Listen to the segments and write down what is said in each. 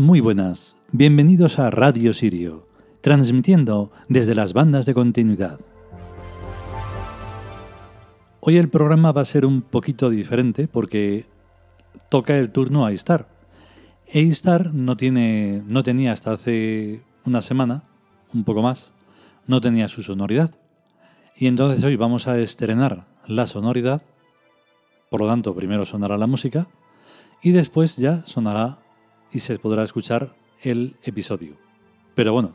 Muy buenas, bienvenidos a Radio Sirio, transmitiendo desde las bandas de continuidad. Hoy el programa va a ser un poquito diferente porque toca el turno a Star. A-Star no, tiene, no tenía hasta hace una semana, un poco más, no tenía su sonoridad. Y entonces hoy vamos a estrenar la sonoridad, por lo tanto primero sonará la música y después ya sonará y se podrá escuchar el episodio. Pero bueno,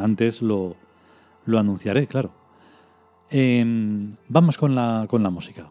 antes lo, lo anunciaré, claro. Em, vamos con la, con la música.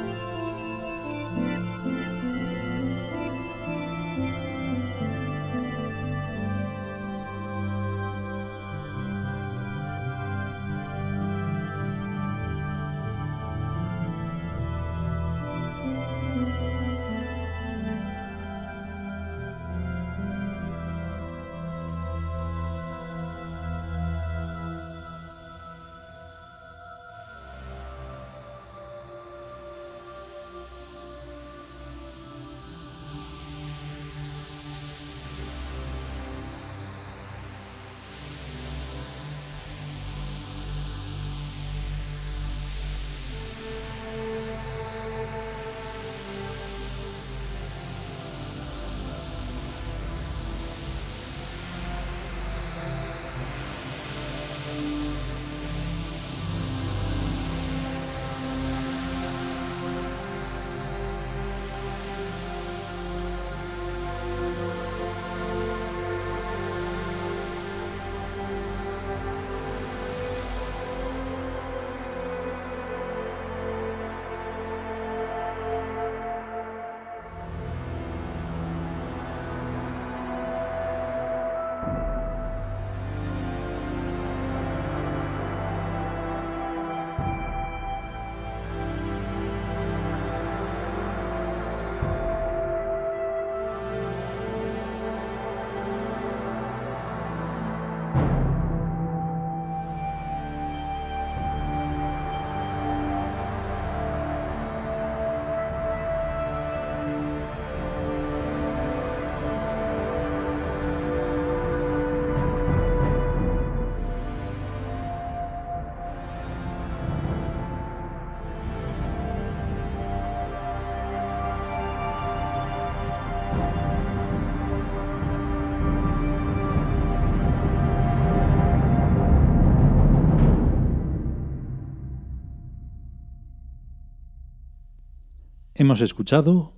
hemos escuchado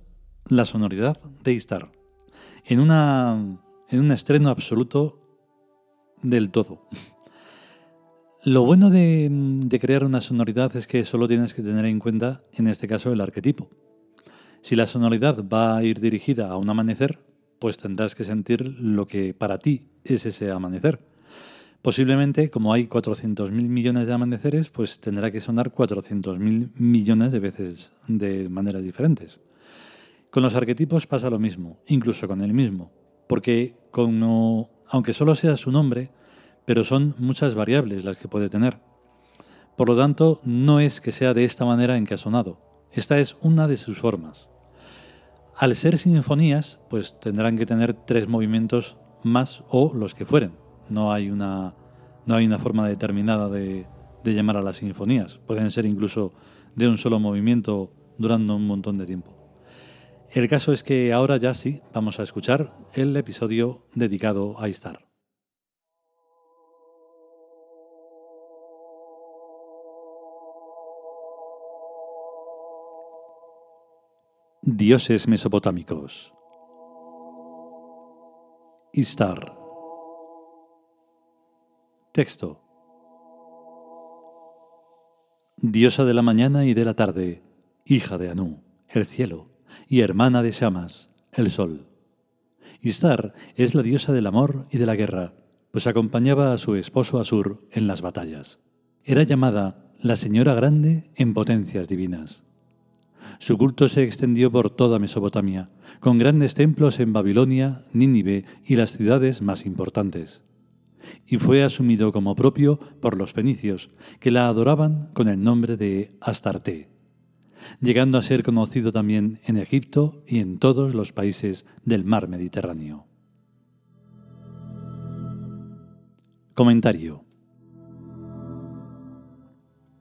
la sonoridad de Istar en, una, en un estreno absoluto del todo. Lo bueno de, de, crear una sonoridad es que solo tienes que tener en cuenta, en este caso, el arquetipo. Si la sonoridad va a ir dirigida a un amanecer, pues tendrás que sentir lo que para ti es ese amanecer. Posiblemente, como hay 400.000 millones de amaneceres, pues tendrá que sonar 400.000 millones de veces de maneras diferentes. Con los arquetipos pasa lo mismo, incluso con el mismo, porque aunque solo sea su nombre, pero son muchas variables las que puede tener. Por lo tanto, no es que sea de esta manera en que ha sonado. Esta es una de sus formas. Al ser sinfonías, pues tendrán que tener tres movimientos más o los que fueren. No hay una, no hay una forma determinada de, de llamar a las sinfonías. Pueden ser incluso de un solo movimiento durando un montón de tiempo. El caso es que ahora ya sí vamos a escuchar el episodio dedicado a Istar. Dioses mesopotámicos. Istar. Texto. Diosa de la mañana y de la tarde, hija de Anú, el cielo, y hermana de Shamas, el sol. Istar es la diosa del amor y de la guerra, pues acompañaba a su esposo Asur en las batallas. Era llamada la Señora Grande en potencias divinas. Su culto se extendió por toda Mesopotamia, con grandes templos en Babilonia, Nínive y las ciudades más importantes. Y fue asumido como propio por los fenicios, que la adoraban con el nombre de Astarte, llegando a ser conocido también en Egipto y en todos los países del mar Mediterráneo. Comentario.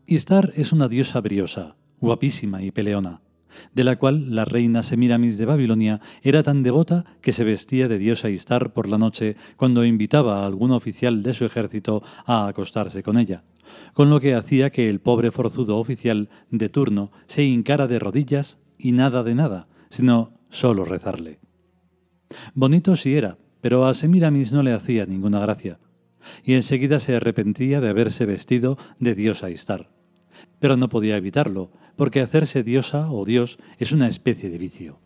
Istar es una diosa briosa, guapísima y peleona, de la cual la reina Semiramis de Babilonia era tan devota que se vestía de diosa Istar por la noche cuando invitaba a algún oficial de su ejército a acostarse con ella, con lo que hacía que el pobre forzudo oficial de turno se hincara de rodillas y nada de nada, sino solo rezarle. Bonito sí era, pero a Semiramis no le hacía ninguna gracia, y enseguida se arrepentía de haberse vestido de diosa Istar. Pero no podía evitarlo, porque hacerse diosa o dios es una especie de vicio.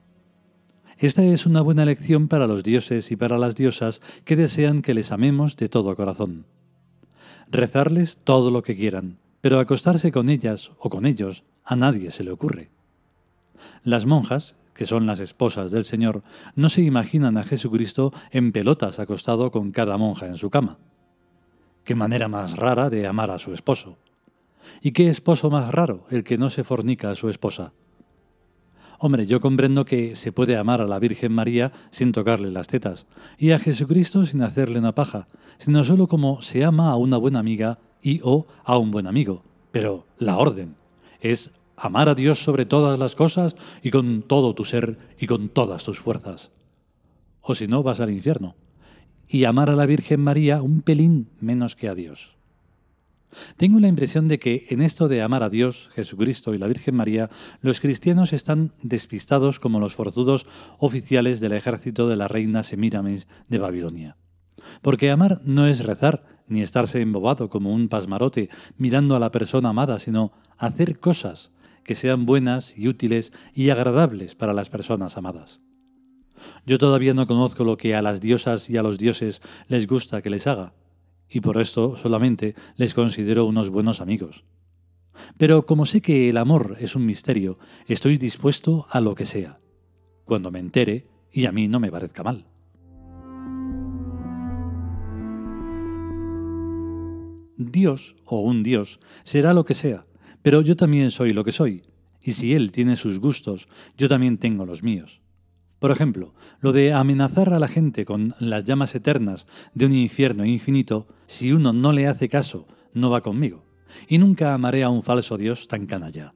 Esta es una buena lección para los dioses y para las diosas que desean que les amemos de todo corazón. Rezarles todo lo que quieran, pero acostarse con ellas o con ellos a nadie se le ocurre. Las monjas, que son las esposas del Señor, no se imaginan a Jesucristo en pelotas acostado con cada monja en su cama. Qué manera más rara de amar a su esposo. ¿Y qué esposo más raro el que no se fornica a su esposa? Hombre, yo comprendo que se puede amar a la Virgen María sin tocarle las tetas, y a Jesucristo sin hacerle una paja, sino solo como se ama a una buena amiga y o a un buen amigo. Pero la orden es amar a Dios sobre todas las cosas y con todo tu ser y con todas tus fuerzas. O si no, vas al infierno. Y amar a la Virgen María un pelín menos que a Dios. Tengo la impresión de que en esto de amar a Dios, Jesucristo y la Virgen María, los cristianos están despistados como los forzudos oficiales del ejército de la reina Semíramis de Babilonia. Porque amar no es rezar, ni estarse embobado como un pasmarote mirando a la persona amada, sino hacer cosas que sean buenas y útiles y agradables para las personas amadas. Yo todavía no conozco lo que a las diosas y a los dioses les gusta que les haga, y por esto solamente les considero unos buenos amigos. Pero como sé que el amor es un misterio, estoy dispuesto a lo que sea, cuando me entere y a mí no me parezca mal. Dios, o un Dios, será lo que sea, pero yo también soy lo que soy, y si Él tiene sus gustos, yo también tengo los míos. Por ejemplo, lo de amenazar a la gente con las llamas eternas de un infierno infinito, si uno no le hace caso, no va conmigo, y nunca amaré a un falso Dios tan canalla.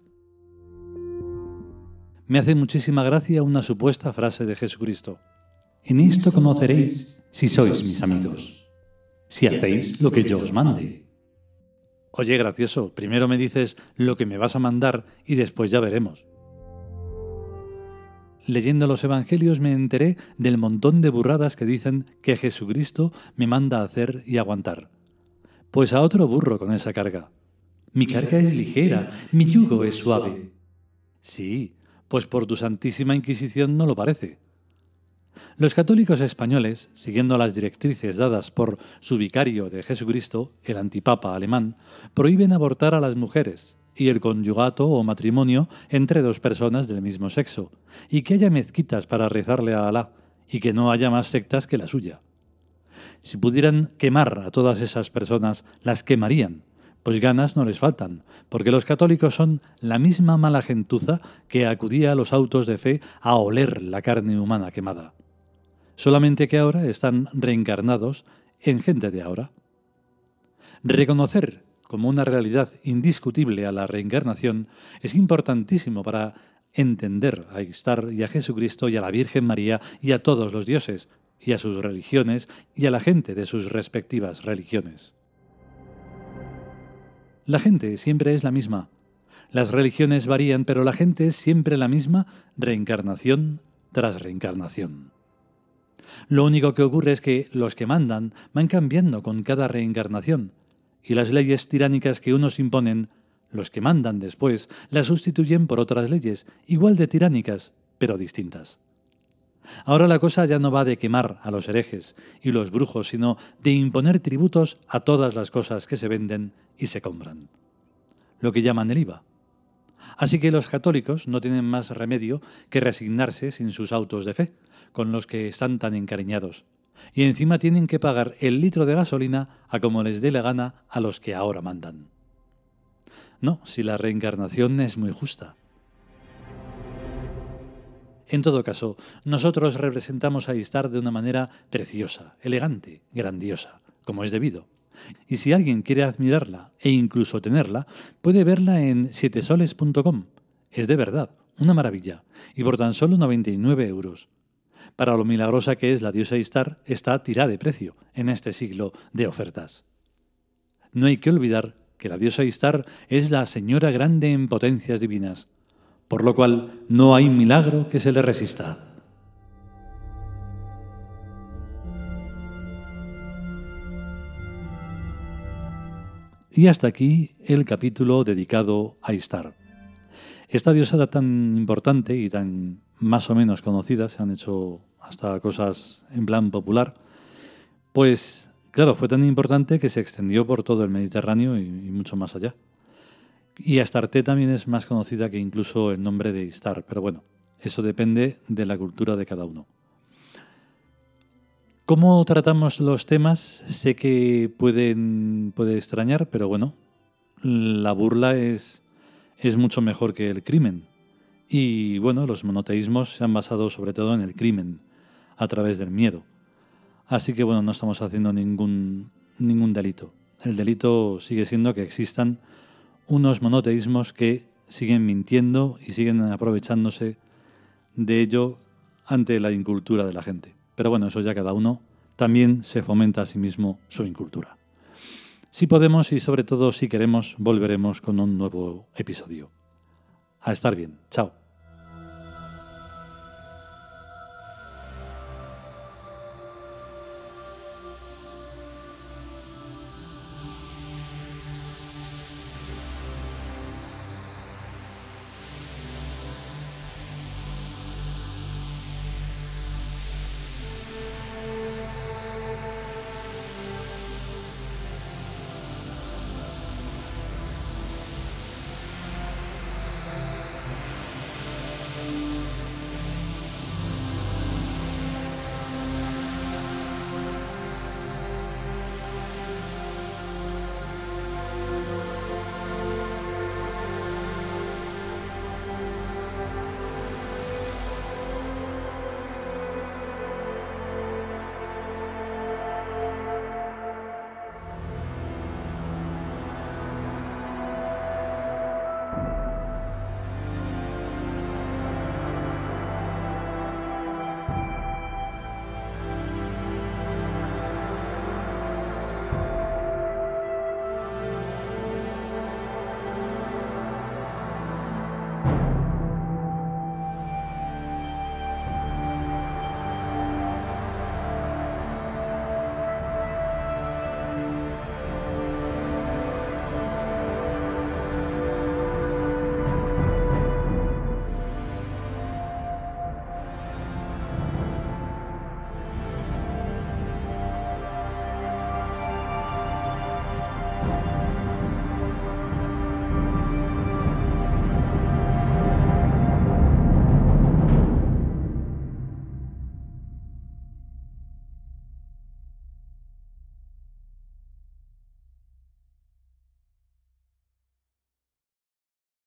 Me hace muchísima gracia una supuesta frase de Jesucristo. En esto conoceréis si sois mis amigos, si hacéis lo que yo os mande. Oye, gracioso, primero me dices lo que me vas a mandar y después ya veremos. Leyendo los Evangelios me enteré del montón de burradas que dicen que Jesucristo me manda a hacer y aguantar. Pues a otro burro con esa carga. Mi carga es ligera, mi yugo es suave. Sí, pues por tu Santísima Inquisición no lo parece. Los católicos españoles, siguiendo las directrices dadas por su vicario de Jesucristo, el antipapa alemán, prohíben abortar a las mujeres, y el conyugato o matrimonio entre dos personas del mismo sexo, y que haya mezquitas para rezarle a Alá, y que no haya más sectas que la suya. Si pudieran quemar a todas esas personas, las quemarían, pues ganas no les faltan, porque los católicos son la misma mala gentuza que acudía a los autos de fe a oler la carne humana quemada. Solamente que ahora están reencarnados en gente de ahora. Reconocer como una realidad indiscutible a la reencarnación es importantísimo para entender a Istar y a Jesucristo y a la Virgen María y a todos los dioses, y a sus religiones y a la gente de sus respectivas religiones. La gente siempre es la misma. Las religiones varían, pero la gente es siempre la misma, reencarnación tras reencarnación. Lo único que ocurre es que los que mandan van cambiando con cada reencarnación, y las leyes tiránicas que unos imponen, los que mandan después las sustituyen por otras leyes, igual de tiránicas, pero distintas. Ahora la cosa ya no va de quemar a los herejes y los brujos, sino de imponer tributos a todas las cosas que se venden y se compran. Lo que llaman el IVA. Así que los católicos no tienen más remedio que resignarse sin sus autos de fe, con los que están tan encariñados, y encima tienen que pagar el litro de gasolina a como les dé la gana a los que ahora mandan. No, si la reencarnación es muy justa. En todo caso, nosotros representamos a Istar de una manera preciosa, elegante, grandiosa, como es debido. Y si alguien quiere admirarla e incluso tenerla, puede verla en sietesoles.com. Es de verdad, una maravilla, y por tan solo 99 euros para lo milagrosa que es la diosa Istar, está tirada de precio en este siglo de ofertas. No hay que olvidar que la diosa Istar es la señora grande en potencias divinas, por lo cual no hay milagro que se le resista. Y hasta aquí el capítulo dedicado a Istar. Esta diosa tan importante y tan más o menos conocidas, se han hecho hasta cosas en plan popular, pues claro, fue tan importante que se extendió por todo el Mediterráneo y, mucho más allá. Y Astarte también es más conocida que incluso el nombre de Istar, pero bueno, eso depende de la cultura de cada uno. ¿Cómo tratamos los temas? Sé que pueden, puede extrañar, pero bueno, la burla es, es mucho mejor que el crimen. Y bueno, los monoteísmos se han basado sobre todo en el crimen, a través del miedo. Así que bueno, no estamos haciendo ningún, ningún delito. El delito sigue siendo que existan unos monoteísmos que siguen mintiendo y siguen aprovechándose de ello ante la incultura de la gente. Pero bueno, eso ya cada uno también se fomenta a sí mismo su incultura. Si podemos y sobre todo si queremos, volveremos con un nuevo episodio. A estar bien. Chao.